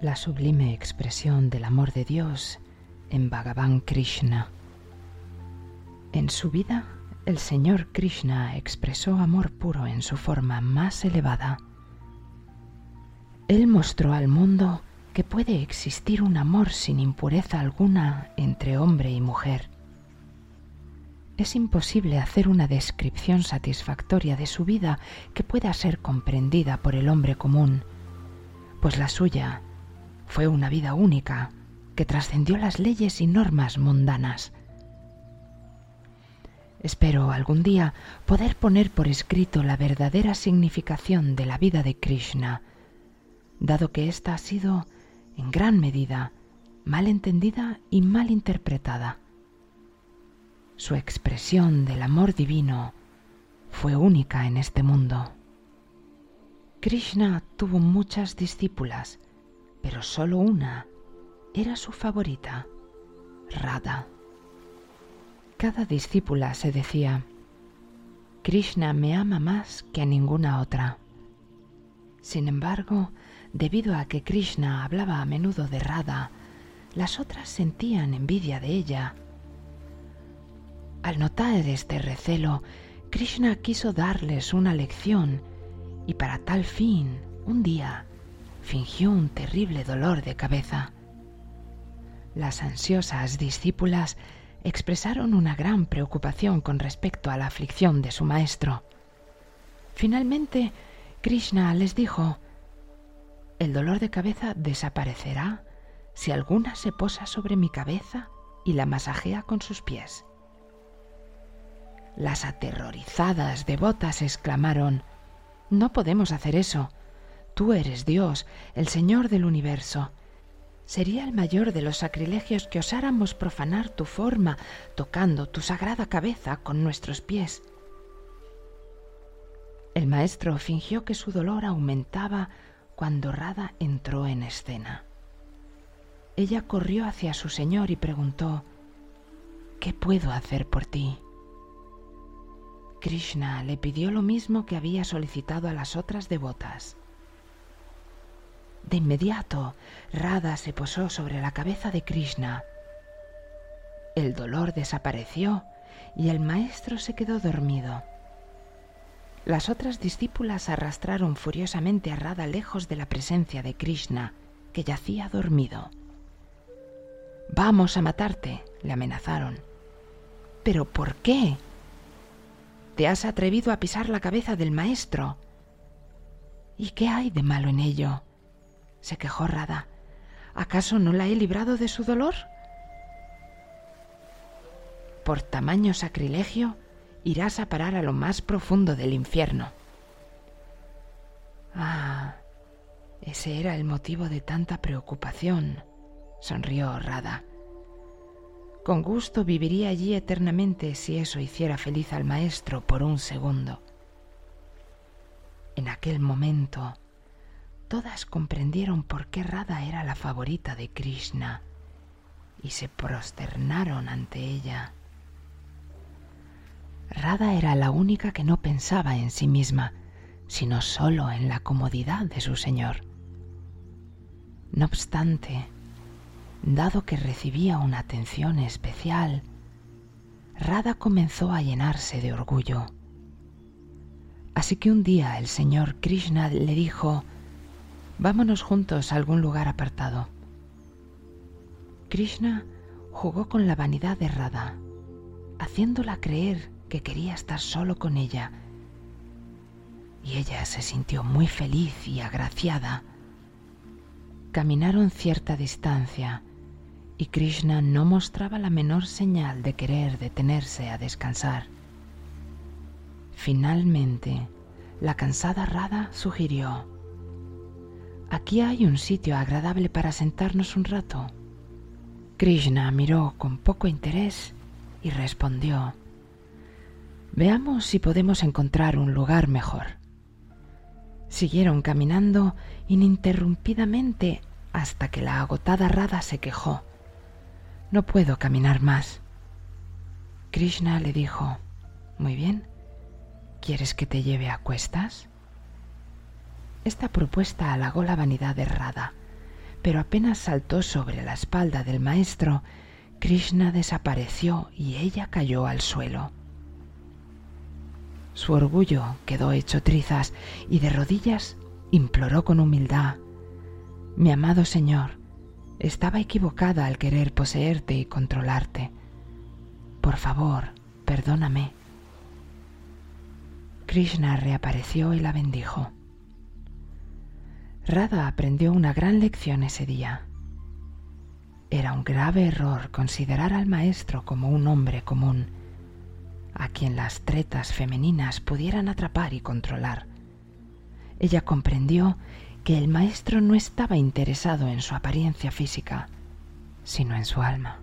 la sublime expresión del amor de Dios en Bhagavan Krishna. En su vida, el Señor Krishna expresó amor puro en su forma más elevada. Él mostró al mundo que puede existir un amor sin impureza alguna entre hombre y mujer. Es imposible hacer una descripción satisfactoria de su vida que pueda ser comprendida por el hombre común, pues la suya fue una vida única que trascendió las leyes y normas mundanas. Espero algún día poder poner por escrito la verdadera significación de la vida de Krishna, dado que ésta ha sido, en gran medida, mal entendida y mal interpretada. Su expresión del amor divino fue única en este mundo. Krishna tuvo muchas discípulas, pero solo una era su favorita, Radha. Cada discípula se decía, Krishna me ama más que a ninguna otra. Sin embargo, debido a que Krishna hablaba a menudo de Radha, las otras sentían envidia de ella. Al notar este recelo, Krishna quiso darles una lección y para tal fin, un día, fingió un terrible dolor de cabeza. Las ansiosas discípulas expresaron una gran preocupación con respecto a la aflicción de su maestro. Finalmente, Krishna les dijo, el dolor de cabeza desaparecerá si alguna se posa sobre mi cabeza y la masajea con sus pies. Las aterrorizadas devotas exclamaron, No podemos hacer eso. Tú eres Dios, el Señor del universo. Sería el mayor de los sacrilegios que osáramos profanar tu forma, tocando tu sagrada cabeza con nuestros pies. El maestro fingió que su dolor aumentaba cuando Rada entró en escena. Ella corrió hacia su señor y preguntó, ¿Qué puedo hacer por ti? Krishna le pidió lo mismo que había solicitado a las otras devotas. De inmediato, Radha se posó sobre la cabeza de Krishna. El dolor desapareció y el maestro se quedó dormido. Las otras discípulas arrastraron furiosamente a Radha lejos de la presencia de Krishna, que yacía dormido. Vamos a matarte, le amenazaron. ¿Pero por qué? Te has atrevido a pisar la cabeza del maestro. ¿Y qué hay de malo en ello? Se quejó Rada. ¿Acaso no la he librado de su dolor? Por tamaño sacrilegio irás a parar a lo más profundo del infierno. Ah, ese era el motivo de tanta preocupación, sonrió Rada. Con gusto viviría allí eternamente si eso hiciera feliz al maestro por un segundo. En aquel momento, todas comprendieron por qué Radha era la favorita de Krishna y se prosternaron ante ella. Radha era la única que no pensaba en sí misma, sino solo en la comodidad de su señor. No obstante, dado que recibía una atención especial, Radha comenzó a llenarse de orgullo. Así que un día el señor Krishna le dijo, Vámonos juntos a algún lugar apartado. Krishna jugó con la vanidad de Radha, haciéndola creer que quería estar solo con ella. Y ella se sintió muy feliz y agraciada. Caminaron cierta distancia y Krishna no mostraba la menor señal de querer detenerse a descansar. Finalmente, la cansada Radha sugirió, Aquí hay un sitio agradable para sentarnos un rato. Krishna miró con poco interés y respondió, Veamos si podemos encontrar un lugar mejor. Siguieron caminando ininterrumpidamente hasta que la agotada Rada se quejó. No puedo caminar más. Krishna le dijo, Muy bien, ¿quieres que te lleve a cuestas? Esta propuesta halagó la vanidad de Radha, pero apenas saltó sobre la espalda del maestro, Krishna desapareció y ella cayó al suelo. Su orgullo quedó hecho trizas y de rodillas imploró con humildad, Mi amado Señor, estaba equivocada al querer poseerte y controlarte. Por favor, perdóname. Krishna reapareció y la bendijo. Radha aprendió una gran lección ese día. Era un grave error considerar al maestro como un hombre común, a quien las tretas femeninas pudieran atrapar y controlar. Ella comprendió que el maestro no estaba interesado en su apariencia física, sino en su alma.